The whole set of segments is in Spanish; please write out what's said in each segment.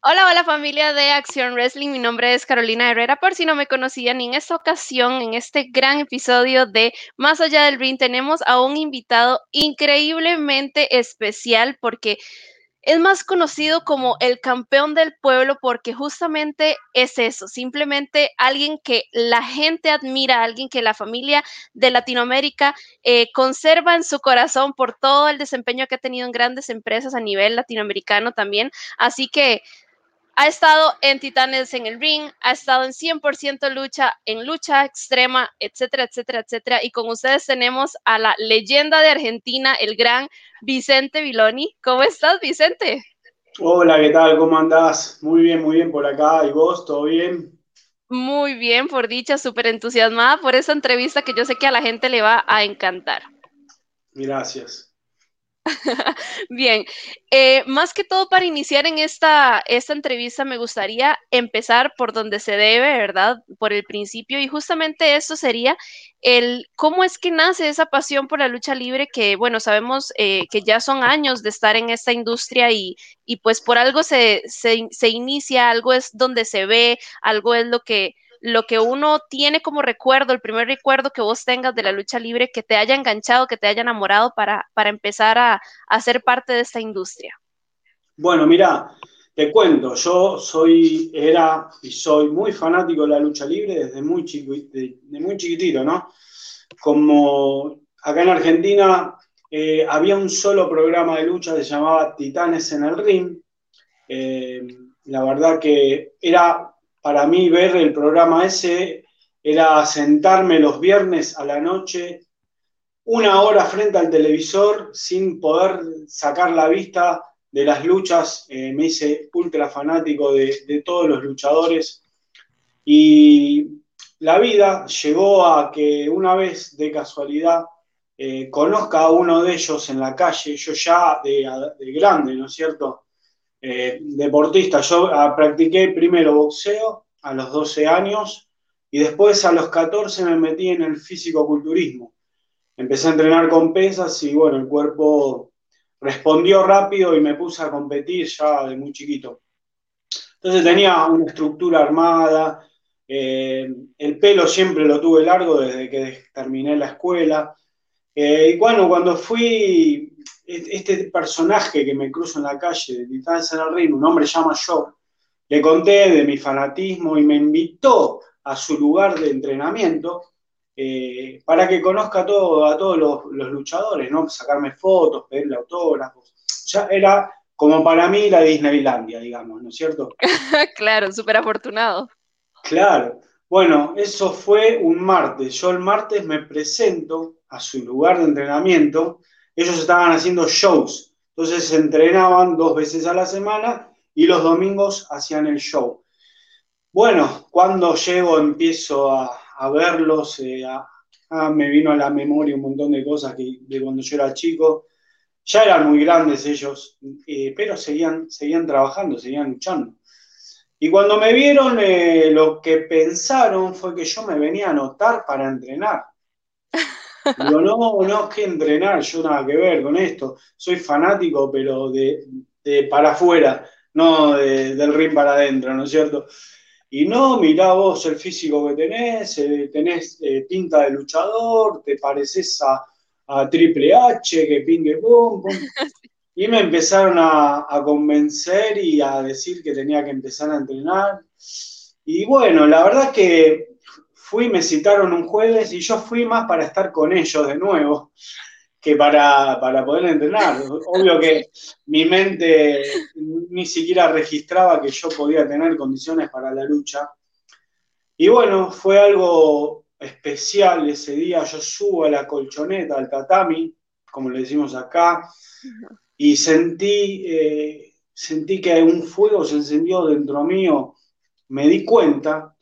Hola, hola familia de Acción Wrestling, mi nombre es Carolina Herrera, por si no me conocían, en esta ocasión, en este gran episodio de Más allá del ring, tenemos a un invitado increíblemente especial porque es más conocido como el campeón del pueblo porque justamente es eso, simplemente alguien que la gente admira, alguien que la familia de Latinoamérica eh, conserva en su corazón por todo el desempeño que ha tenido en grandes empresas a nivel latinoamericano también. Así que ha estado en Titanes en el ring, ha estado en 100% lucha, en lucha extrema, etcétera, etcétera, etcétera. Y con ustedes tenemos a la leyenda de Argentina, el gran Vicente Viloni. ¿Cómo estás, Vicente? Hola, ¿qué tal? ¿Cómo andás? Muy bien, muy bien por acá. ¿Y vos? ¿Todo bien? Muy bien, por dicha, súper entusiasmada por esa entrevista que yo sé que a la gente le va a encantar. Gracias. Bien, eh, más que todo para iniciar en esta, esta entrevista me gustaría empezar por donde se debe, ¿verdad? Por el principio y justamente eso sería el cómo es que nace esa pasión por la lucha libre que, bueno, sabemos eh, que ya son años de estar en esta industria y, y pues por algo se, se, se inicia, algo es donde se ve, algo es lo que lo que uno tiene como recuerdo, el primer recuerdo que vos tengas de la lucha libre, que te haya enganchado, que te haya enamorado para, para empezar a, a ser parte de esta industria? Bueno, mira, te cuento, yo soy, era y soy muy fanático de la lucha libre desde muy, muy chiquitito, ¿no? Como acá en Argentina eh, había un solo programa de lucha que se llamaba Titanes en el Ring. Eh, la verdad que era para mí ver el programa ese era sentarme los viernes a la noche una hora frente al televisor sin poder sacar la vista de las luchas. Eh, me hice ultra fanático de, todos los luchadores y la vida llegó a que una vez de casualidad eh, conozca a uno de ellos en la calle, yo ya de, de grande, ¿no es cierto? Eh, deportista. Yo ah, practiqué primero boxeo a los 12 años y después a los 14 me metí en el físico-culturismo. Empecé a entrenar con pesas y bueno, el cuerpo respondió rápido y me puse a competir ya de muy chiquito. Entonces tenía una estructura armada, eh, el pelo siempre lo tuve largo desde que terminé la escuela. Eh, y bueno, cuando fui este personaje que me cruzo en la calle de en el Reino, un hombre llama yo, le conté de mi fanatismo y me invitó a su lugar de entrenamiento eh, para que conozca todo, a todos los, luchadores, ¿no? Sacarme fotos, pedirle autógrafos. Ya era como para mí la Disneylandia, digamos, ¿no es cierto? claro, súper afortunado. Claro. Bueno, eso fue un martes. Yo el martes me presento a su lugar de entrenamiento ellos estaban haciendo shows, entonces se entrenaban dos veces a la semana y los domingos hacían el show. Bueno, cuando llego empiezo a, verlos, eh, me vino a la memoria un montón de cosas que, de cuando yo era chico. Ya eran muy grandes ellos, eh, pero seguían, seguían trabajando, seguían luchando. Y cuando me vieron, eh, lo que pensaron fue que yo me venía a anotar para entrenar. Digo, no, no, es que entrenar, yo nada que ver con esto. Soy fanático, pero de, para afuera, no del ring para adentro, ¿no es cierto? Y no, mirá vos el físico que tenés, eh, tenés eh, pinta de luchador, te pareces a, Triple H, que pingue pum, pum. Y me empezaron a, a, convencer y a decir que tenía que empezar a entrenar. Y bueno, la verdad que fui, me citaron un jueves y yo fui más para estar con ellos de nuevo que para, poder entrenar. Obvio que mi mente ni siquiera registraba que yo podía tener condiciones para la lucha. Y bueno, fue algo especial ese día. Yo subo a la colchoneta, al tatami, como le decimos acá, y sentí, eh, sentí que un fuego se encendió dentro mío. Me di cuenta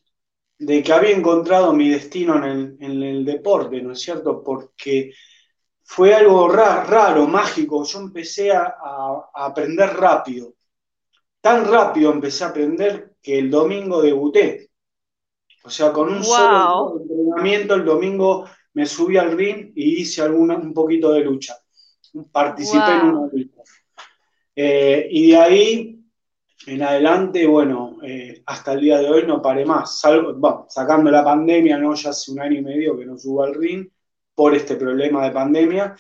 de que había encontrado mi destino en el, deporte, ¿no es cierto? Porque fue algo raro, mágico. Yo empecé a, aprender rápido. Tan rápido empecé a aprender que el domingo debuté. O sea, con un solo entrenamiento el domingo me subí al ring y hice alguna, un poquito de lucha. Participé en una lucha. Eh, y de ahí en adelante, bueno, eh, hasta el día de hoy no paré más, salvo, sacando la pandemia, ¿no? Ya hace un año y medio que no subo al ring por este problema de pandemia,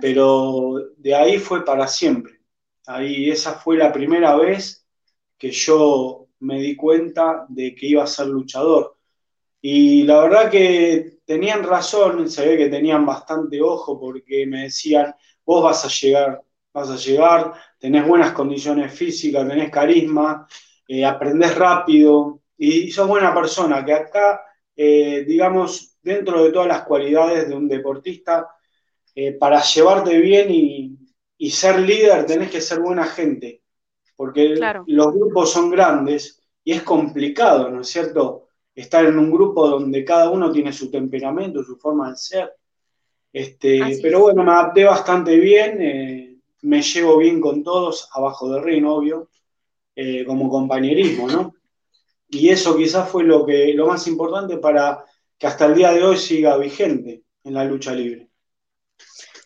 pero de ahí fue para siempre. Ahí esa fue la primera vez que yo me di cuenta de que iba a ser luchador. Y la verdad que tenían razón, se ve que tenían bastante ojo porque me decían, vos vas a llegar, vas a llegar, tenés buenas condiciones físicas, tenés carisma, eh, aprendés rápido y sos buena persona, que acá, eh, digamos, dentro de todas las cualidades de un deportista, eh, para llevarte bien y, ser líder tenés que ser buena gente, porque los grupos son grandes y es complicado, ¿no es cierto? Estar en un grupo donde cada uno tiene su temperamento, su forma de ser. Este, pero bueno, me adapté bastante bien, eh, me llevo bien con todos, abajo del ring, obvio, eh, como compañerismo, ¿no? Y eso quizás fue lo, que, lo más importante para que hasta el día de hoy siga vigente en la lucha libre.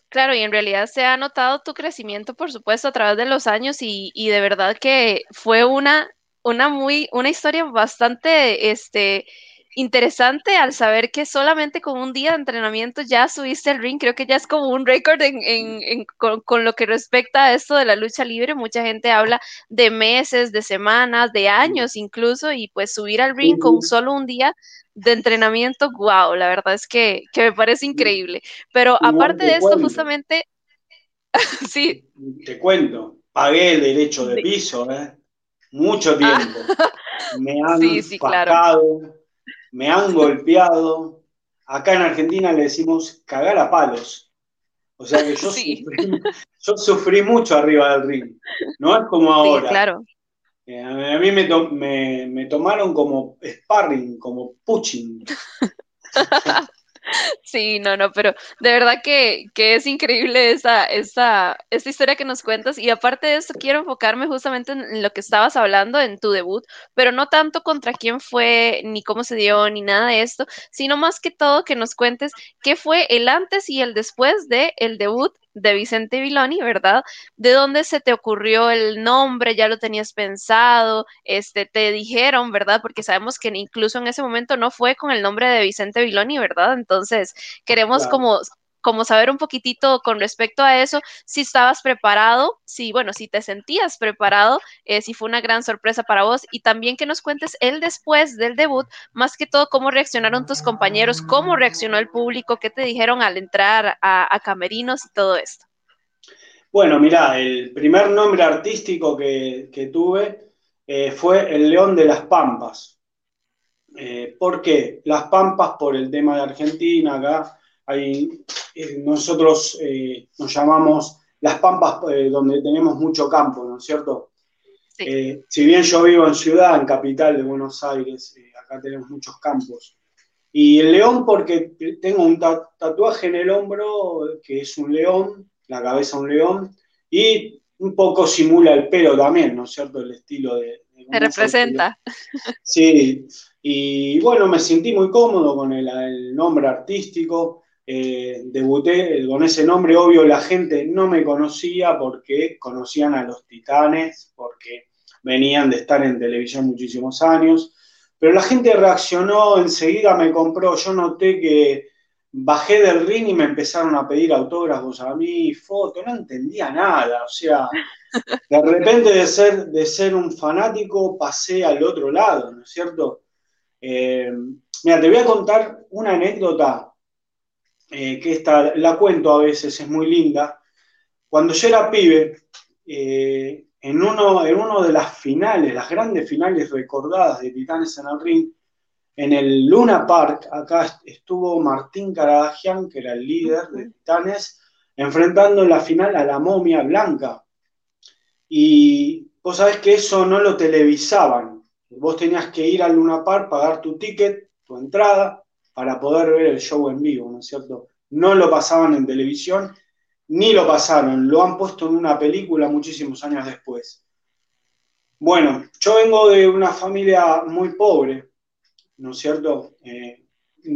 Claro, y en realidad se ha notado tu crecimiento, por supuesto, a través de los años y, y de verdad que fue una, una muy, una historia bastante, este, interesante al saber que solamente con un día de entrenamiento ya subiste el ring. Creo que ya es como un récord en, con, lo que respecta a esto de la lucha libre. Mucha gente habla de meses, de semanas, de años incluso, y pues subir al ring con solo un día de entrenamiento, wow, la verdad es que, me parece increíble. Pero aparte de esto, justamente, sí. Te cuento, pagué el derecho de piso, ¿eh? Mucho ah. tiempo. Me han sí, sí, me han golpeado. Acá en Argentina le decimos cagar a palos. O sea que yo, sufrí, mucho arriba del ring. No es como ahora. claro. Eh, a mí me, me, tomaron como sparring, como pushing. Sí, no, no, pero de verdad que, es increíble esa, esa, esta historia que nos cuentas. Y aparte de esto, quiero enfocarme justamente en lo que estabas hablando en tu debut, pero no tanto contra quién fue, ni cómo se dio, ni nada de esto, sino más que todo que nos cuentes qué fue el antes y el después de el debut de Vicente Viloni, ¿verdad? ¿De dónde se te ocurrió el nombre? ¿Ya lo tenías pensado? Este, te dijeron, ¿verdad? Porque sabemos que incluso en ese momento no fue con el nombre de Vicente Viloni, ¿verdad? Entonces, queremos como como saber un poquitito con respecto a eso, si estabas preparado, si, bueno, si te sentías preparado, eh, si fue una gran sorpresa para vos y también que nos cuentes el después del debut, más que todo cómo reaccionaron tus compañeros, cómo reaccionó el público, qué te dijeron al entrar a, Camerinos y todo esto. Bueno, mira, el primer nombre artístico que, tuve eh, fue el León de las Pampas. Eh, ¿Por qué? Las Pampas por el tema de Argentina, acá hay, eh, nosotros eh, nos llamamos las Pampas eh, donde tenemos mucho campo, ¿no es cierto? si bien yo vivo en ciudad, en capital de Buenos Aires, acá tenemos muchos campos. Y el león porque tengo un tatuaje en el hombro que es un león, la cabeza un león, y un poco simula el pelo también, ¿no es cierto? El estilo de... Se representa. Sí, y bueno, me sentí muy cómodo con el nombre artístico. Eh, debuté con ese nombre, obvio la gente no me conocía porque conocían a los titanes, porque venían de estar en televisión muchísimos años, pero la gente reaccionó, enseguida me compró, yo noté que bajé del ring y me empezaron a pedir autógrafos a mí, fotos, no entendía nada, o sea, de repente de ser, de ser un fanático pasé al otro lado, ¿no es cierto? Eh, mira, te voy a contar una anécdota eh, que esta la cuento a veces, es muy linda. Cuando yo era pibe, eh, en, uno, en uno de las finales, las grandes finales recordadas de Titanes en el Ring, en el Luna Park, acá estuvo Martín Caradagian, que era el líder de Titanes, enfrentando en la final a la momia blanca. Y vos sabés que eso no lo televisaban. Vos tenías que ir al Luna Park, pagar tu ticket, tu entrada, para poder ver el show en vivo, ¿no es cierto? No lo pasaban en televisión, ni lo pasaron, lo han puesto en una película muchísimos años después. Bueno, yo vengo de una familia muy pobre, ¿no es cierto? Eh,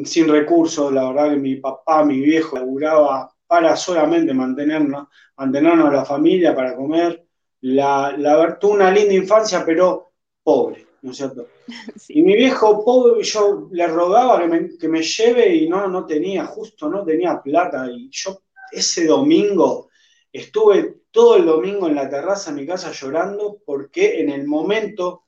sin recursos, la verdad que mi papá, mi viejo, laburaba para solamente mantenernos, mantenernos la familia, para comer, la, la, tuve una linda infancia, pero pobre, ¿no es cierto? Y mi viejo pobre, yo le rogaba que me, que me, lleve y no, no tenía, justo no tenía plata. Y yo ese domingo estuve todo el domingo en la terraza de mi casa llorando porque en el momento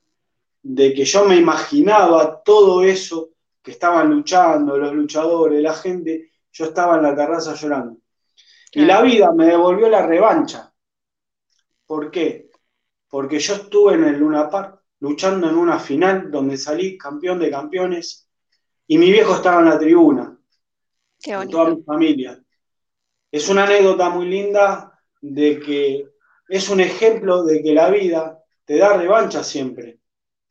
de que yo me imaginaba todo eso que estaban luchando, los luchadores, la gente, yo estaba en la terraza llorando. Y la vida me devolvió la revancha. ¿Por qué? Porque yo estuve en el Luna Park luchando en una final donde salí campeón de campeones y mi viejo estaba en la tribuna. con toda mi familia. Es una anécdota muy linda de que es un ejemplo de que la vida te da revancha siempre,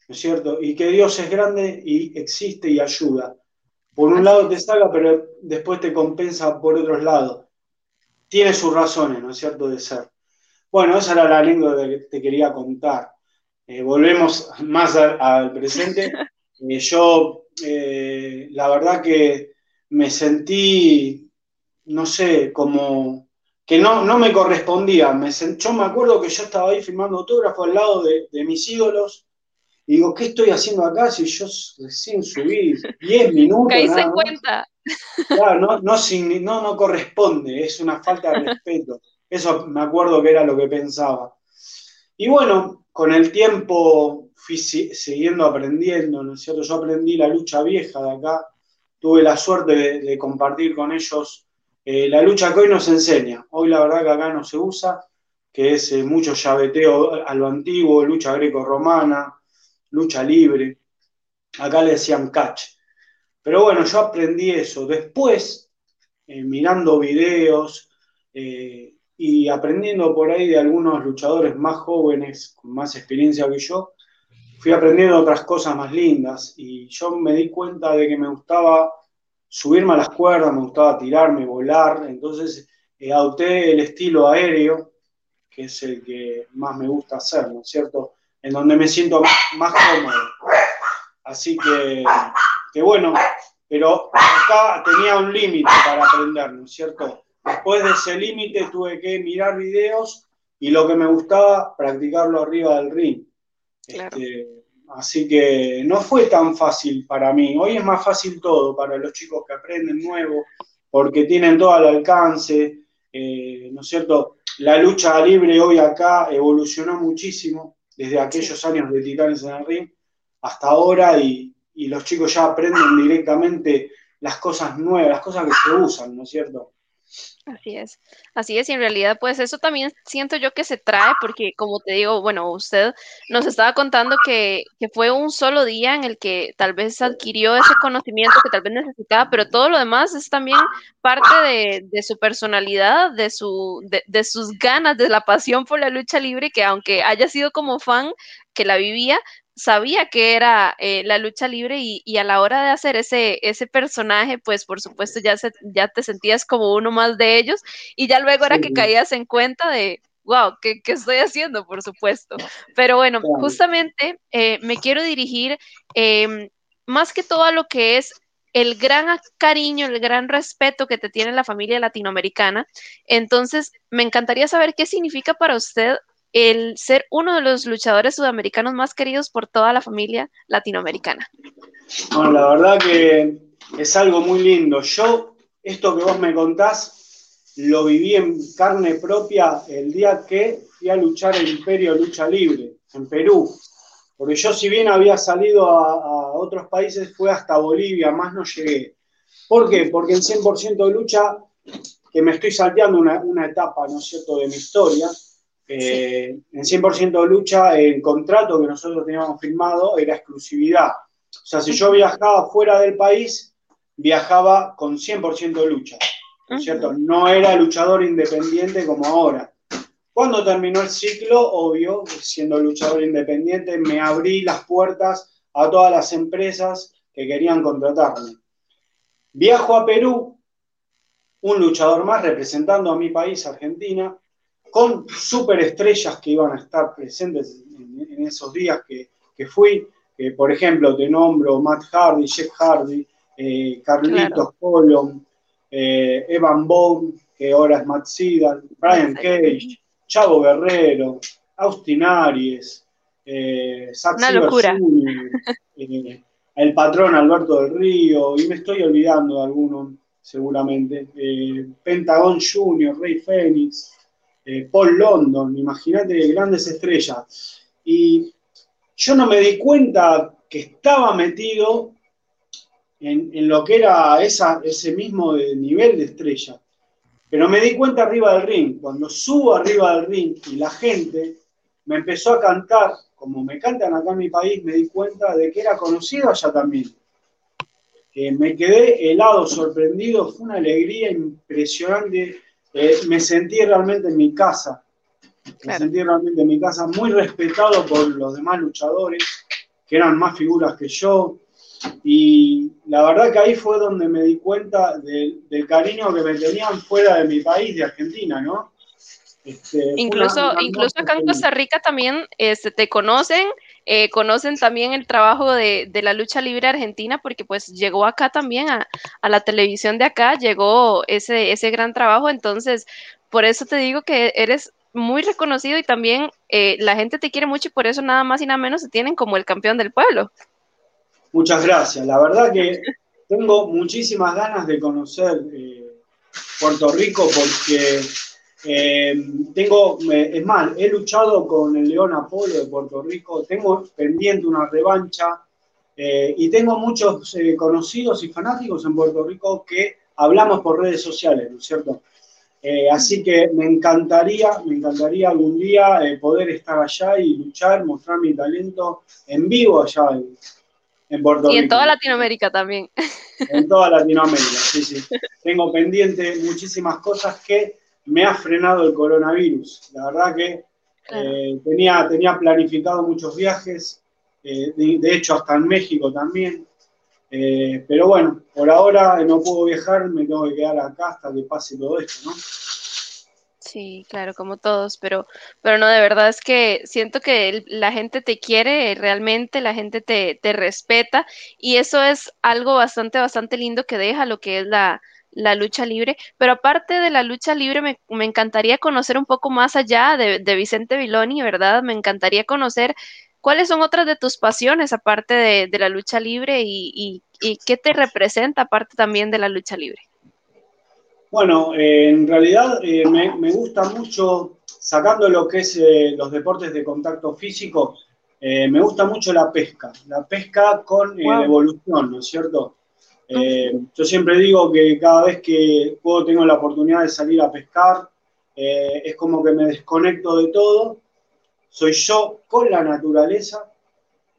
¿no es cierto? Y que Dios es grande y existe y ayuda. Por un lado te salga, pero después te compensa por otros lados. Tiene sus razones, ¿no es cierto?, de ser. Bueno, esa era la anécdota que te quería contar. Eh, volvemos más al presente. Eh, yo, eh, la verdad que me sentí, no sé, como que no, no me correspondía. Me yo me acuerdo que yo estaba ahí filmando autógrafo al lado de, mis ídolos. Y digo, ¿qué estoy haciendo acá si yo recién subí 10 minutos? Caíste en cuenta. Claro, no, no, no, no corresponde, es una falta de respeto. Eso me acuerdo que era lo que pensaba. Y bueno, con el tiempo fui siguiendo aprendiendo, ¿no es cierto? Yo aprendí la lucha vieja de acá, tuve la suerte de, compartir con ellos eh, la lucha que hoy nos enseña. Hoy la verdad que acá no se usa, que es eh, mucho llaveteo a lo antiguo, lucha greco-romana, lucha libre. Acá le decían catch. Pero bueno, yo aprendí eso. Después, eh, mirando videos, y aprendiendo por ahí de algunos luchadores más jóvenes, con más experiencia que yo, fui aprendiendo otras cosas más lindas y yo me di cuenta de que me gustaba subirme a las cuerdas, me gustaba tirarme, volar, entonces eh, adopté el estilo aéreo, que es el que más me gusta hacer, ¿no es cierto? En donde me siento más, cómodo. Así que, que bueno, pero acá tenía un límite para aprender, ¿no es cierto? Después de ese límite tuve que mirar videos y lo que me gustaba, practicarlo arriba del ring. Este, así que no fue tan fácil para mí. Hoy es más fácil todo para los chicos que aprenden nuevo, porque tienen todo al alcance. Eh, ¿No es cierto? La lucha libre hoy acá evolucionó muchísimo desde aquellos años de Titanes en el Ring hasta ahora y, y los chicos ya aprenden directamente las cosas nuevas, las cosas que se usan, ¿no es cierto? Así es, así es, y en realidad pues eso también siento yo que se trae porque como te digo, bueno, usted nos estaba contando que, fue un solo día en el que tal vez adquirió ese conocimiento que tal vez necesitaba, pero todo lo demás es también parte de, su personalidad, de, su, de, de sus ganas, de la pasión por la lucha libre, que aunque haya sido como fan, que la vivía, sabía que era eh, la lucha libre y, a la hora de hacer ese, ese personaje, pues por supuesto ya, ya te sentías como uno más de ellos y ya luego era que caías en cuenta de, wow, ¿qué, estoy haciendo? Por supuesto. Pero bueno, justamente eh, me quiero dirigir em, más que todo a lo que es el gran cariño, el gran respeto que te tiene la familia latinoamericana. Entonces, me encantaría saber qué significa para usted el ser uno de los luchadores sudamericanos más queridos por toda la familia latinoamericana? Bueno, la verdad que es algo muy lindo. Yo, esto que vos me contás, lo viví en carne propia el día que fui a luchar el Imperio Lucha Libre, en Perú. Porque yo, si bien había salido a, otros países, fue hasta Bolivia, más no llegué. ¿Por qué? Porque en 100% de lucha, que me estoy salteando una, una etapa, ¿no es cierto?, de mi historia, eh, en 100% de lucha, el contrato que nosotros teníamos firmado era exclusividad. O sea, si yo viajaba fuera del país, viajaba con 100% de lucha. ¿no es cierto? No era luchador independiente como ahora. Cuando terminó el ciclo, obvio, siendo luchador independiente, me abrí las puertas a todas las empresas que querían contratarme. Viajo a Perú, un luchador más representando a mi país, Argentina, con superestrellas que iban a estar presentes en, esos días que, fui. por ejemplo, te nombro Matt Hardy, Jeff Hardy, eh, Carlitos Colon, eh, Evan Bone, que ahora es Matt Seidel, Brian Cage, Chavo Guerrero, Austin Aries, eh, Una locura. Eh, el patrón Alberto del Río, y me estoy olvidando de alguno seguramente, eh, Pentagon Junior, Rey Fénix, eh, Paul London, imagínate grandes estrellas. Y yo no me di cuenta que estaba metido en, lo que era ese mismo nivel de estrella. Pero me di cuenta arriba del ring, cuando subo arriba del ring y la gente me empezó a cantar, como me cantan acá en mi país, me di cuenta de que era conocido allá también. me quedé helado, sorprendido, fue una alegría impresionante. Eh, me sentí realmente en mi casa. Me sentí realmente en mi casa, muy respetado por los demás luchadores, que eran más figuras que yo. Y la verdad que ahí fue donde me di cuenta del, cariño que me tenían fuera de mi país, de Argentina, ¿no? Este, incluso, incluso acá en Costa Rica también este, te conocen, eh, conocen también el trabajo de, la lucha libre argentina, porque pues llegó acá también a, la televisión de acá, llegó ese, ese gran trabajo, entonces por eso te digo que eres muy reconocido y también eh, la gente te quiere mucho y por eso nada más y nada menos se tienen como el campeón del pueblo. Muchas gracias. La verdad que tengo muchísimas ganas de conocer eh, Puerto Rico porque eh, tengo, es más, he luchado con el León Apolo de Puerto Rico, tengo pendiente una revancha eh, y tengo muchos conocidos y fanáticos en Puerto Rico que hablamos por redes sociales, ¿no es cierto? así que me encantaría, me encantaría algún día poder estar allá y luchar, mostrar mi talento en vivo allá en, y en toda Latinoamérica también. En toda Latinoamérica, sí, sí. Tengo pendiente muchísimas cosas que me ha frenado el coronavirus. La verdad que eh, tenía, tenía planificado muchos viajes, eh, de, hecho hasta en México también. Eh, pero bueno, por ahora no puedo viajar, me tengo que quedar acá hasta que pase todo esto, ¿no? Sí, claro, como todos, pero, pero no, de verdad es que siento que la gente te quiere realmente, la gente te, te respeta y eso es algo bastante, bastante lindo que deja lo que es la, la lucha libre. Pero aparte de la lucha libre, me, me encantaría conocer un poco más allá de, de, Vicente Viloni, ¿verdad? Me encantaría conocer cuáles son otras de tus pasiones aparte de, de la lucha libre y, y, y qué te representa aparte también de la lucha libre. Bueno, eh, en realidad eh, me, gusta mucho, sacando lo que es eh, los deportes de contacto físico, me gusta mucho la pesca, la pesca con evolución, ¿no es cierto? Yo siempre digo que cada vez que puedo tengo la oportunidad de salir a pescar, es como que me desconecto de todo, soy yo con la naturaleza,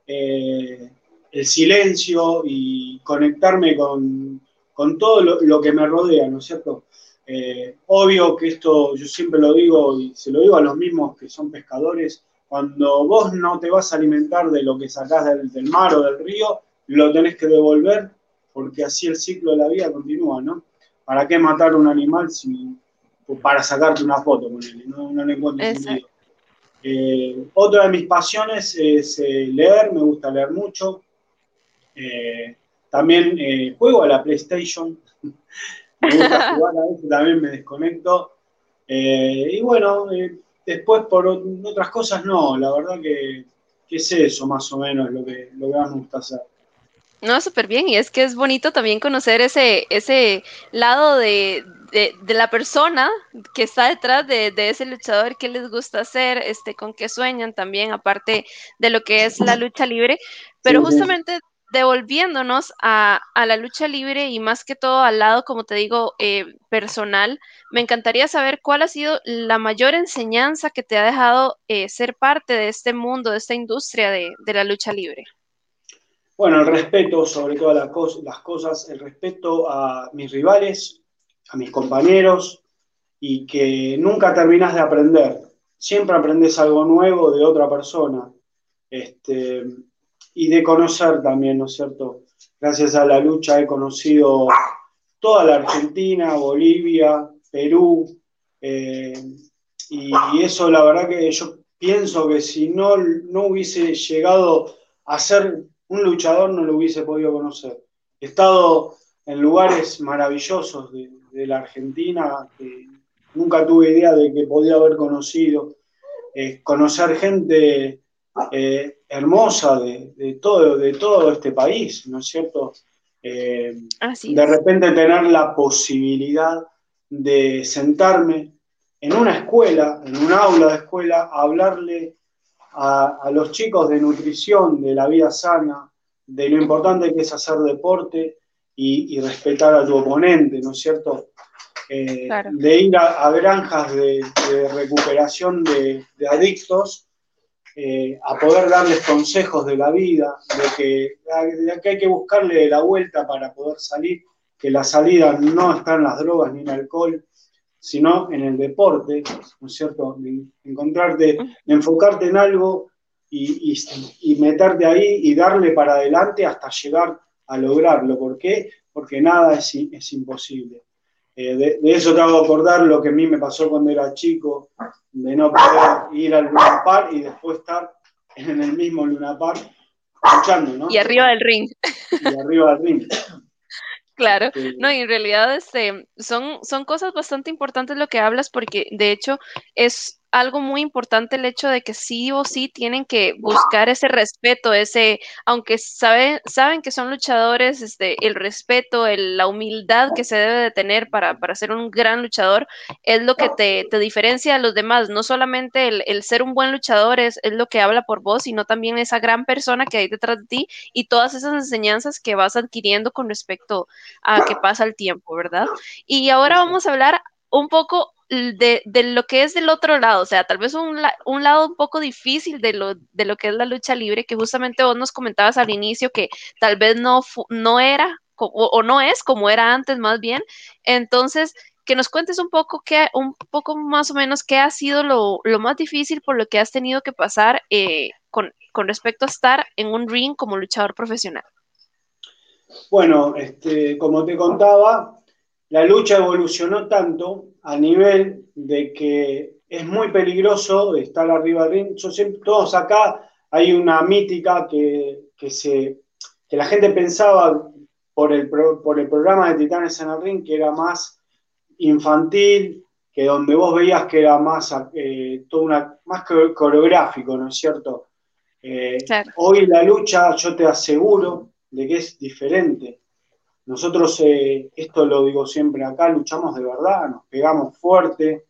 el silencio y conectarme con, con todo lo, que me rodea, ¿no es cierto? Eh, obvio que esto yo siempre lo digo y se lo digo a los mismos que son pescadores, cuando vos no te vas a alimentar de lo que sacás del, mar o del río, lo tenés que devolver porque así el ciclo de la vida continúa, ¿no? ¿Para qué matar un animal si, para sacarte una foto con él? No, no le encuentro sentido. Eh, otra de mis pasiones es eh, leer, me gusta leer mucho. También eh, juego a la PlayStation. me gusta jugar a eso, también me desconecto. Y bueno, después por otras cosas no, la verdad que, es eso más o menos lo que, lo que más me gusta hacer. No, súper bien, y es que es bonito también conocer ese, ese lado de, la persona que está detrás de, ese luchador, qué les gusta hacer, este, con qué sueñan también, aparte de lo que es la lucha libre. Pero justamente devolviéndonos a, la lucha libre y más que todo al lado, como te digo, eh, personal, me encantaría saber cuál ha sido la mayor enseñanza que te ha dejado eh, ser parte de este mundo, de esta industria de, la lucha libre. Bueno, el respeto sobre todas las, las cosas, el respeto a mis rivales, a mis compañeros y que nunca terminas de aprender. Siempre aprendes algo nuevo de otra persona. Este, y de conocer también, ¿no es cierto? Gracias a la lucha he conocido toda la Argentina, Bolivia, Perú, eh, y, eso la verdad que yo pienso que si no, no hubiese llegado a ser un luchador no lo hubiese podido conocer. He estado en lugares maravillosos de, la Argentina que nunca tuve idea de que podía haber conocido. conocer gente eh, hermosa de, todo, de todo este país, ¿no es cierto? Eh, de repente tener la posibilidad de sentarme en una escuela, en un aula de escuela, a hablarle a, los chicos de nutrición, de la vida sana, de lo importante que es hacer deporte y, respetar a tu oponente, ¿no es cierto? Eh, de ir a, granjas de, recuperación de, adictos eh, a poder darles consejos de la vida, de que, hay que buscarle la vuelta para poder salir, que la salida no está en las drogas ni en el alcohol, sino en el deporte, ¿no es cierto? encontrarte, enfocarte en algo y, meterte ahí y darle para adelante hasta llegar a lograrlo. ¿Por qué? Porque nada es, es imposible. Eh, de, eso te hago acordar lo que a mí me pasó cuando era chico, de no poder ir al Luna Park y después estar en el mismo Luna Park luchando, ¿no? Y arriba del ring. Y arriba del ring. Claro, no, y en realidad este, son, son cosas bastante importantes lo que hablas porque de hecho es algo muy importante el hecho de que sí o sí tienen que buscar ese respeto, ese, aunque saben, saben que son luchadores, este, el respeto, la humildad que se debe de tener para, para ser un gran luchador es lo que te, te diferencia de los demás. No solamente el, ser un buen luchador es, es, lo que habla por vos, sino también esa gran persona que hay detrás de ti y todas esas enseñanzas que vas adquiriendo con respecto a que pasa el tiempo, ¿verdad? Y ahora vamos a hablar un poco de, lo que es del otro lado, o sea, tal vez un, un lado un poco difícil de lo, de lo que es la lucha libre, que justamente vos nos comentabas al inicio que tal vez no, no era o, no es como era antes más bien. Entonces, que nos cuentes un poco, qué, un poco más o menos qué ha sido lo, más difícil por lo que has tenido que pasar eh, con, con respecto a estar en un ring como luchador profesional. Bueno, este, como te contaba, la lucha evolucionó tanto a nivel de que es muy peligroso estar arriba del ring. Yo siempre, todos acá hay una mítica que, se, que la gente pensaba por el, por el programa de Titanes en el Ring que era más infantil, que donde vos veías que era más, eh, todo una, más coreográfico, ¿no es cierto? Eh, hoy la lucha, yo te aseguro de que es diferente. Nosotros, eh, esto lo digo siempre acá, luchamos de verdad, nos pegamos fuerte,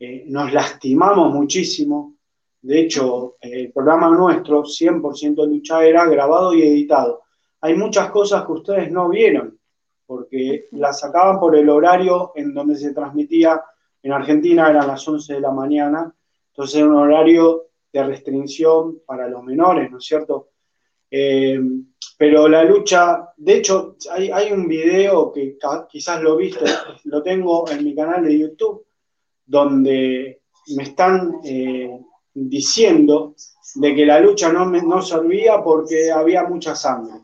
eh, nos lastimamos muchísimo. De hecho, el programa nuestro, 100% lucha, era grabado y editado. Hay muchas cosas que ustedes no vieron, porque las sacaban por el horario en donde se transmitía. En Argentina eran las 11 de la mañana, entonces era un horario de restricción para los menores, ¿no es cierto? Eh, pero la lucha, de hecho, hay, un video que quizás lo viste, lo tengo en mi canal de YouTube, donde me están eh, diciendo de que la lucha no, me, no servía porque había mucha sangre.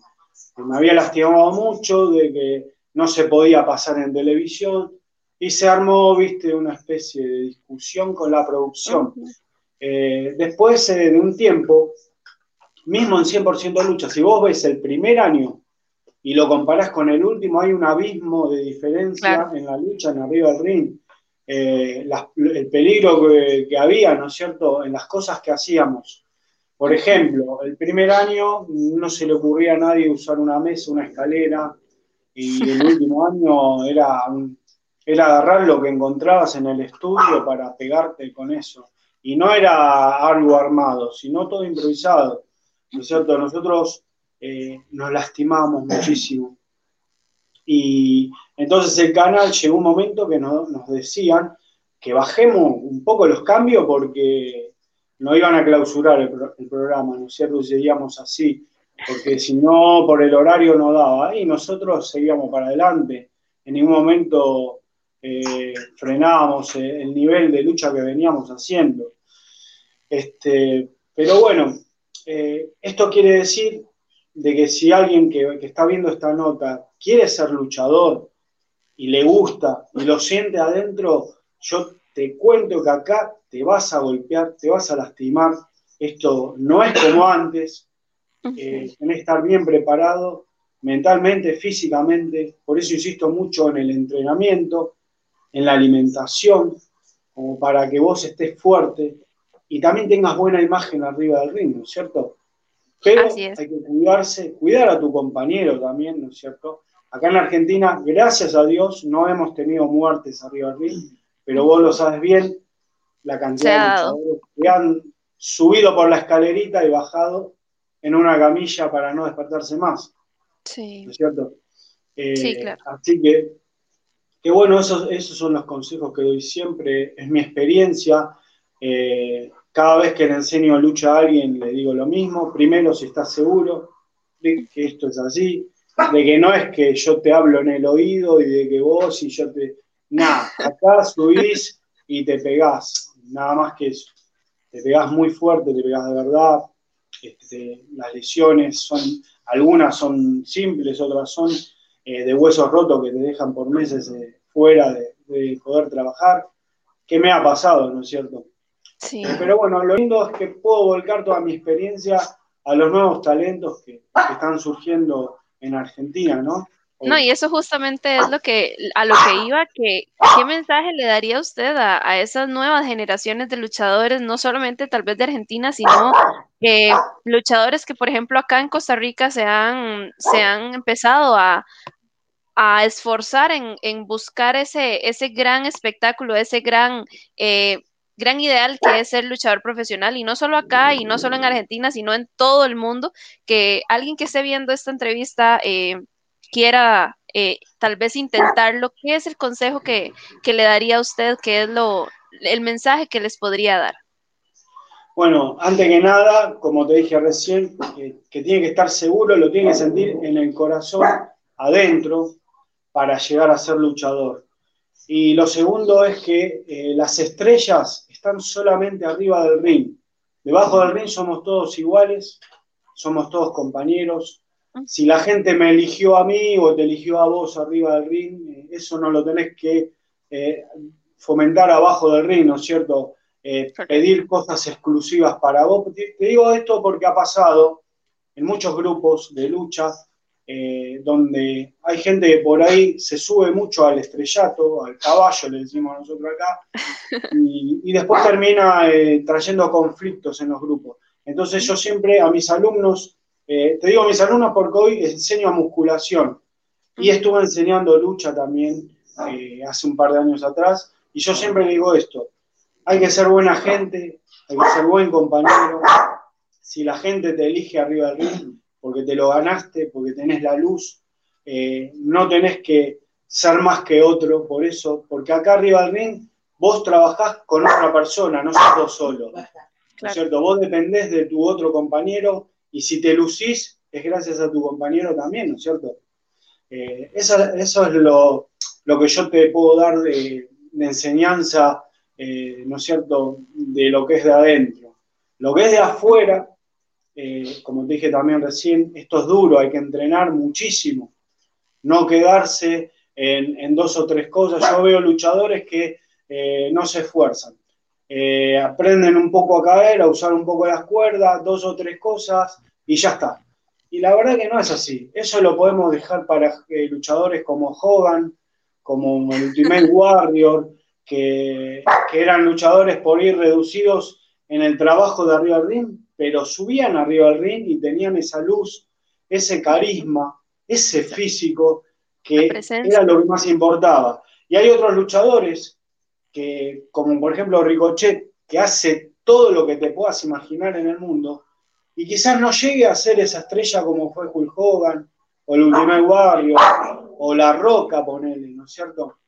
Me había lastimado mucho, de que no se podía pasar en televisión, y se armó, viste, una especie de discusión con la producción. Eh, después de un tiempo, mismo en 100% lucha, si vos ves el primer año y lo comparás con el último, hay un abismo de diferencia en la lucha en arriba del ring. Eh, el peligro que, había, ¿no es cierto?, en las cosas que hacíamos. Por ejemplo, el primer año no se le ocurría a nadie usar una mesa, una escalera, y el último año era, era agarrar lo que encontrabas en el estudio para pegarte con eso. Y no era algo armado, sino todo improvisado. ¿No es cierto? Nosotros eh, nos lastimamos muchísimo. Y entonces el canal llegó un momento que nos decían que bajemos un poco los cambios porque no iban a clausurar el, programa, ¿no es cierto? Y seguíamos así, porque si no, por el horario no daba. Y nosotros seguíamos para adelante. En ningún momento eh, frenábamos el nivel de lucha que veníamos haciendo. Este, pero bueno, eh, esto quiere decir de que si alguien que, está viendo esta nota quiere ser luchador y le gusta y lo siente adentro, yo te cuento que acá te vas a golpear, te vas a lastimar. Esto no es como antes. Eh, tenés que estar bien preparado mentalmente, físicamente. Por eso insisto mucho en el entrenamiento, en la alimentación, como para que vos estés fuerte y también tengas buena imagen arriba del ring, ¿no es cierto? Pero hay que cuidarse, cuidar a tu compañero también, ¿no es cierto? Acá en la Argentina, gracias a Dios, no hemos tenido muertes arriba del ring, pero vos lo sabes bien, la cantidad de luchadores que han subido por la escalerita y bajado en una camilla para no despertarse más. Sí. ¿No es cierto? sí, eh, claro. Así que, que bueno, esos, esos son los consejos que doy siempre, es mi experiencia. Eh, cada vez que le enseño lucha a alguien le digo lo mismo. Primero, si estás seguro de que esto es así, de que no es que yo te hablo en el oído y de que vos y yo te... Nada, acá subís y te pegás, nada más que eso. Te pegás muy fuerte, te pegás de verdad. Este, las lesiones son, algunas son simples, otras son eh, de huesos rotos que te dejan por meses eh, fuera de, poder trabajar. ¿Qué me ha pasado, no es cierto? Sí. Eh, pero bueno, lo lindo es que puedo volcar toda mi experiencia a los nuevos talentos que, que están surgiendo en Argentina, ¿no? No, y eso justamente es lo que, a lo que iba, que qué mensaje le daría usted a, esas nuevas generaciones de luchadores, no solamente tal vez de Argentina, sino que luchadores que, por ejemplo, acá en Costa Rica se han, se han empezado a, esforzar en, buscar ese, ese gran espectáculo, ese gran, eh, gran ideal que es ser luchador profesional, y no solo acá, y no solo en Argentina, sino en todo el mundo, que alguien que esté viendo esta entrevista... Eh, quiera eh, tal vez intentarlo, ¿qué es el consejo que, le daría a usted? ¿Qué es lo, el mensaje que les podría dar? Bueno, antes que nada, como te dije recién, que tiene que estar seguro, lo tiene que sentir en el corazón, adentro, para llegar a ser luchador. Y lo segundo es que eh, las estrellas están solamente arriba del ring. Debajo del ring somos todos iguales, somos todos compañeros, si la gente me eligió a mí o te eligió a vos arriba del ring, eh, eso no lo tenés que eh, fomentar abajo del ring, ¿no es cierto? Eh, pedir cosas exclusivas para vos. Te, digo esto porque ha pasado en muchos grupos de lucha, donde hay gente que por ahí se sube mucho al estrellato, al caballo, le decimos nosotros acá, y, y después termina trayendo conflictos en los grupos. Entonces yo siempre a mis alumnos eh, te digo mis alumnos porque hoy enseño musculación y estuve enseñando lucha también eh, hace un par de años atrás y yo siempre digo esto, hay que ser buena gente, hay que ser buen compañero, si la gente te elige arriba del ring porque te lo ganaste, porque tenés la luz, eh, no tenés que ser más que otro por eso, porque acá arriba del ring vos trabajás con otra persona, no sos vos solo. ¿no es cierto? Vos dependés de tu otro compañero y si te lucís, es gracias a tu compañero también, ¿no es cierto? Eh, eso, es lo, que yo te puedo dar de, enseñanza, eh, ¿no es cierto?, de lo que es de adentro. Lo que es de afuera, eh, como te dije también recién, esto es duro, hay que entrenar muchísimo, no quedarse en, en dos o tres cosas. Yo veo luchadores que no se esfuerzan. Eh, aprenden un poco a caer, a usar un poco las cuerdas, dos o tres cosas y ya está. Y la verdad que no es así. Eso lo podemos dejar para eh, luchadores como Hogan, como Ultimate Warrior, que, eran luchadores por ir reducidos en el trabajo de arriba ring, pero subían arriba del ring y tenían esa luz, ese carisma, ese físico que era lo que más importaba. Y hay otros luchadores que, como por ejemplo Ricochet, que hace todo lo que te puedas imaginar en el mundo, y quizás no llegue a ser esa estrella como fue Hulk Hogan, o el Ultimate Warrior, o La Roca, ponele, ¿no es cierto?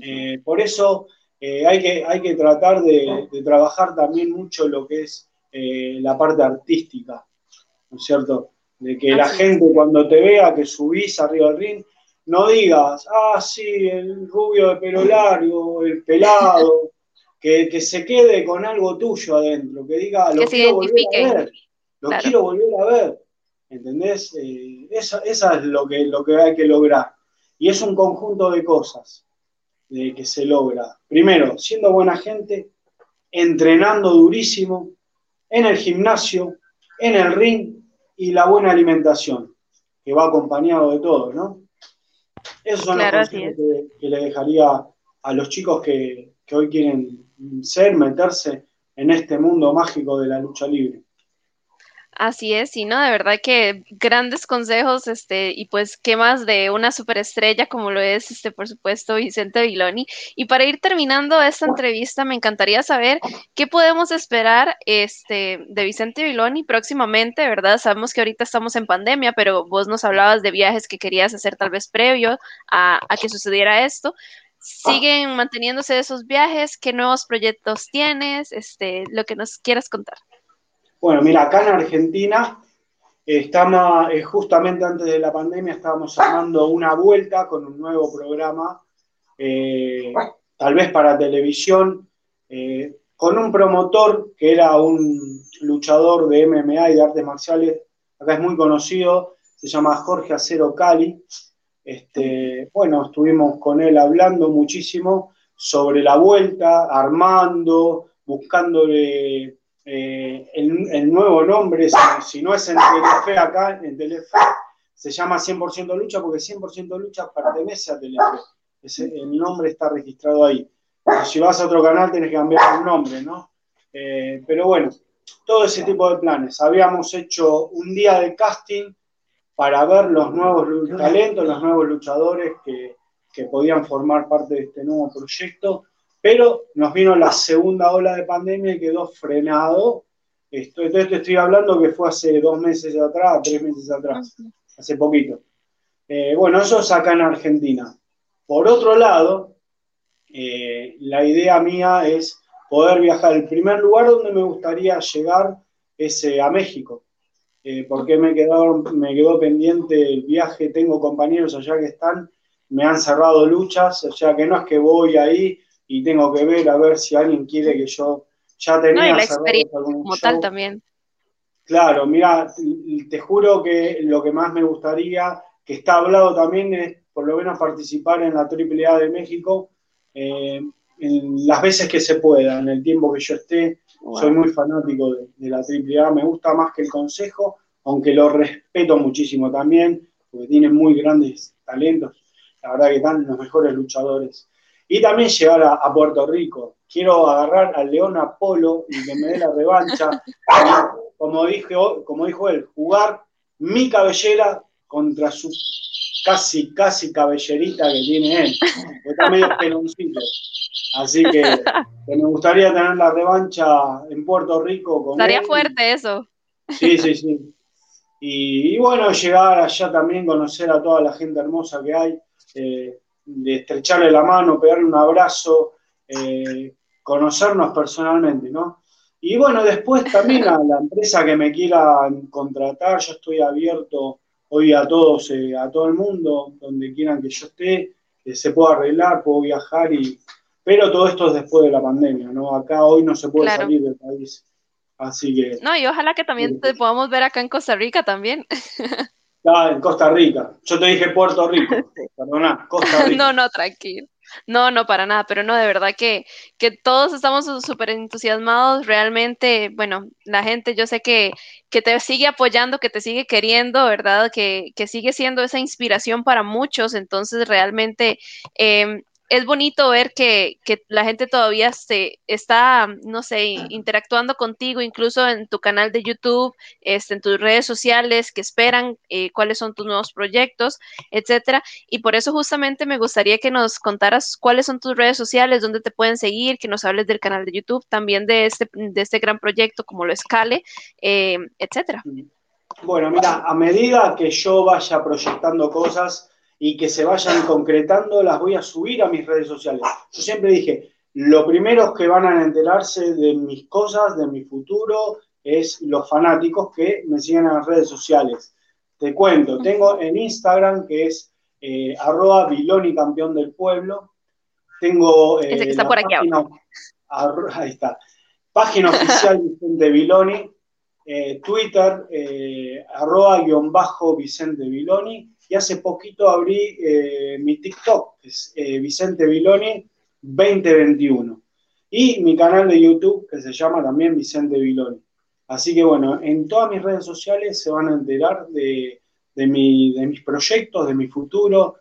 Eh, por eso eh, hay, que, hay que tratar de, trabajar también mucho lo que es eh, la parte artística, ¿no es cierto? De que la gente cuando te vea que subís arriba del ring, no digas, ah, sí, el rubio de pelo largo, el pelado, que, se quede con algo tuyo adentro, que diga, lo quiero volver a ver, lo quiero volver a ver, ¿entendés? Eh, eso, es lo que, lo que hay que lograr. Y es un conjunto de cosas de que se logra. Primero, siendo buena gente, entrenando durísimo, en el gimnasio, en el ring y la buena alimentación, que va acompañado de todo, ¿no? Esos son los consejos que, le dejaría a los chicos que, hoy quieren ser, meterse en este mundo mágico de la lucha libre. Así es, y no, de verdad que grandes consejos, este, y pues qué más de una superestrella como lo es, este, por supuesto, Vicente Viloni. Y para ir terminando esta entrevista, me encantaría saber qué podemos esperar, este, de Vicente Viloni próximamente, ¿verdad? Sabemos que ahorita estamos en pandemia, pero vos nos hablabas de viajes que querías hacer tal vez previo a, a que sucediera esto. ¿Siguen manteniéndose esos viajes? ¿Qué nuevos proyectos tienes? Este, lo que nos quieras contar. Bueno, mira, acá en Argentina estamos, eh, justamente antes de la pandemia, estábamos armando una vuelta con un nuevo programa, eh, tal vez para televisión, eh, con un promotor que era un luchador de MMA y de artes marciales, acá es muy conocido, se llama Jorge Acero Cali. Este, bueno, estuvimos con él hablando muchísimo sobre la vuelta, armando, buscándole eh, el, nuevo nombre, si, no es en Telefe acá, en Telefe, se llama 100% Lucha porque 100% Lucha pertenece a Telefe. el nombre está registrado ahí. si vas a otro canal tienes que cambiar el nombre, ¿no? Eh, pero bueno, todo ese tipo de planes. Habíamos hecho un día de casting para ver los nuevos talentos, los nuevos luchadores que, que podían formar parte de este nuevo proyecto pero nos vino la segunda ola de pandemia y quedó frenado. Esto, entonces te estoy hablando que fue hace dos meses atrás, tres meses atrás, hace poquito. Eh, bueno, eso es acá en Argentina. Por otro lado, eh, la idea mía es poder viajar. El primer lugar donde me gustaría llegar es eh, a México, porque me quedó pendiente el viaje. Tengo compañeros allá que están, me han cerrado luchas, o sea que no es que voy ahí y tengo que ver a ver si alguien quiere que yo ya tenía no, la experiencia como tal también. Claro, mira, te juro que lo que más me gustaría, que está hablado también, es por lo menos participar en la AAA de México eh, en las veces que se pueda, en el tiempo que yo esté. Soy muy fanático de, de la AAA, me gusta más que el Consejo, aunque lo respeto muchísimo también, porque tiene muy grandes talentos. La verdad que están los mejores luchadores y también llegar a, Puerto Rico. Quiero agarrar al León Apolo y que me dé la revancha. como, dije, como dijo él, jugar mi cabellera contra su casi, casi cabellerita que tiene él. Está medio peloncito. Así que, me gustaría tener la revancha en Puerto Rico. Con Estaría fuerte eso. Sí, sí, sí. Y, bueno, llegar allá también, conocer a toda la gente hermosa que hay. Eh, de estrecharle la mano, pegarle un abrazo, eh, conocernos personalmente, ¿no? Y bueno, después también a la empresa que me quiera contratar, yo estoy abierto hoy a todos, eh, a todo el mundo, donde quieran que yo esté, se pueda arreglar, puedo viajar, y, pero todo esto es después de la pandemia, ¿no? Acá hoy no se puede salir del país. Así que. No, y ojalá que también te podamos ver acá en Costa Rica también. Ah, en Costa Rica. Yo te dije Puerto Rico. Perdona, Costa Rica. No, no, tranquilo. No, no, para nada, pero no, de verdad que, que todos estamos súper entusiasmados. Realmente, bueno, la gente yo sé que, que te sigue apoyando, que te sigue queriendo, ¿verdad? Que, que sigue siendo esa inspiración para muchos. Entonces, realmente, eh, es bonito ver que, la gente todavía se está, no sé, interactuando contigo, incluso en tu canal de YouTube, este, en tus redes sociales, que esperan eh, cuáles son tus nuevos proyectos, etcétera. Y por eso justamente me gustaría que nos contaras cuáles son tus redes sociales, dónde te pueden seguir, que nos hables del canal de YouTube, también de este, de este gran proyecto como lo escale, eh, etcétera. Bueno, mira, a medida que yo vaya proyectando cosas, y que se vayan concretando, las voy a subir a mis redes sociales. Yo siempre dije, lo primero que van a enterarse de mis cosas, de mi futuro, es los fanáticos que me siguen en las redes sociales. Te cuento, tengo en Instagram que es eh, arroba Biloni campeón del pueblo. Tengo eh, está por aquí página, ahí está. Página oficial Vicente Biloni, eh, Twitter, eh, arroba guion bajo Vicente y hace poquito abrí eh, mi TikTok, que es eh, Vicente Viloni 2021. Y mi canal de YouTube, que se llama también Vicente Viloni. Así que bueno, en todas mis redes sociales se van a enterar de, de, mis proyectos, de mi futuro.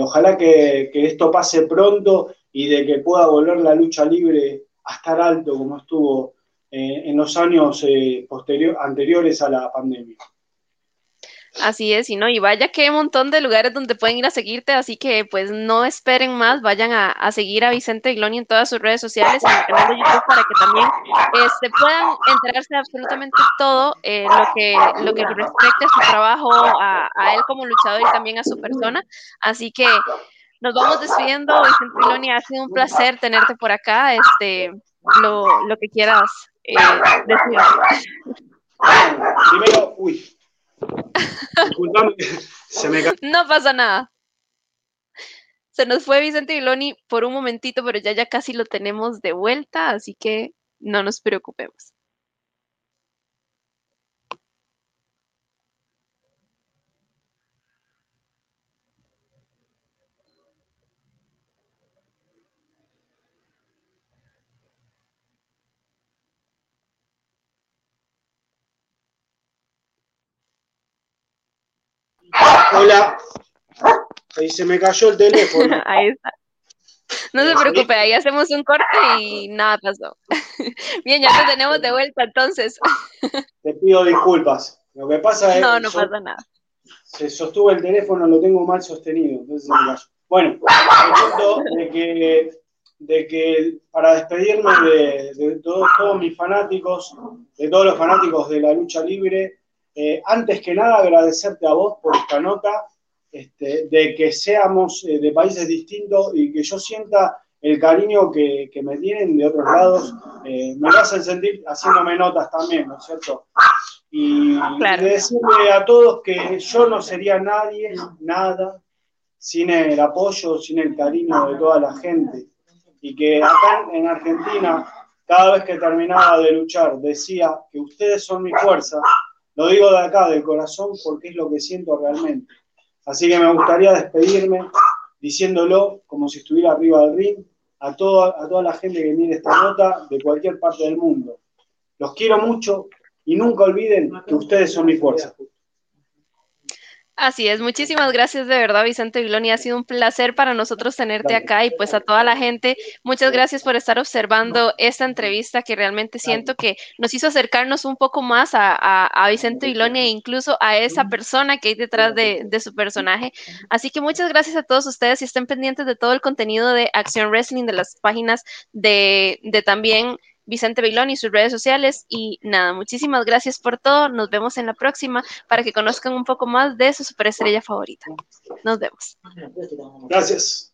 Ojalá que, que, esto pase pronto y de que pueda volver la lucha libre a estar alto como estuvo en los años eh, anteriores a la pandemia. Así es, y no, y vaya que hay un montón de lugares donde pueden ir a seguirte, así que pues no esperen más, vayan a, seguir a Vicente Gloni en todas sus redes sociales, en el canal de YouTube, para que también este, puedan enterarse de absolutamente todo eh, lo, que, lo que respecta a su trabajo, a, él como luchador y también a su persona. Así que nos vamos despidiendo, Vicente Gloni, ha sido un placer tenerte por acá, este, lo, lo que quieras eh. Primero, uy, se me No pasa nada. Se nos fue Vicente Viloni por un momentito, pero ya ya casi lo tenemos de vuelta, así que no nos preocupemos. Hola. Ahí se me cayó el teléfono. ahí está. No se preocupe, ahí hacemos un corte y nada pasó. Bien, ya te tenemos de vuelta entonces. Te pido disculpas. Lo que pasa es. No, no pasa nada. Se sostuvo el teléfono, lo tengo mal sostenido. Entonces Bueno, el punto de que, de que para despedirme de, de todos mis fanáticos, de todos los fanáticos de la lucha libre, eh, antes que nada, agradecerte a vos por esta nota, este, de que seamos eh, de países distintos y que yo sienta el cariño que, me tienen de otros lados. Eh, me hacen sentir haciéndome notas también, ¿no es cierto? Y, decirle a todos que yo no sería nadie, nada, sin el apoyo, sin el cariño de toda la gente. Y que acá en Argentina, cada vez que terminaba de luchar, decía que ustedes son mi fuerza, lo digo de acá, del corazón, porque es lo que siento realmente. Así que me gustaría despedirme diciéndolo como si estuviera arriba del ring a toda, a toda la gente que mire esta nota de cualquier parte del mundo. Los quiero mucho y nunca olviden que ustedes son mi fuerza. Así es, muchísimas gracias de verdad, Vicente Viloni. Ha sido un placer para nosotros tenerte acá y pues a toda la gente, muchas gracias por estar observando esta entrevista que realmente siento que nos hizo acercarnos un poco más a, Vicente Viloni e incluso a esa persona que hay detrás de, su personaje. Así que muchas gracias a todos ustedes y estén pendientes de todo el contenido de Acción Wrestling, de las páginas de, de también Vicente Bailón y sus redes sociales. Y nada, muchísimas gracias por todo. Nos vemos en la próxima para que conozcan un poco más de su superestrella favorita. Nos vemos. Gracias.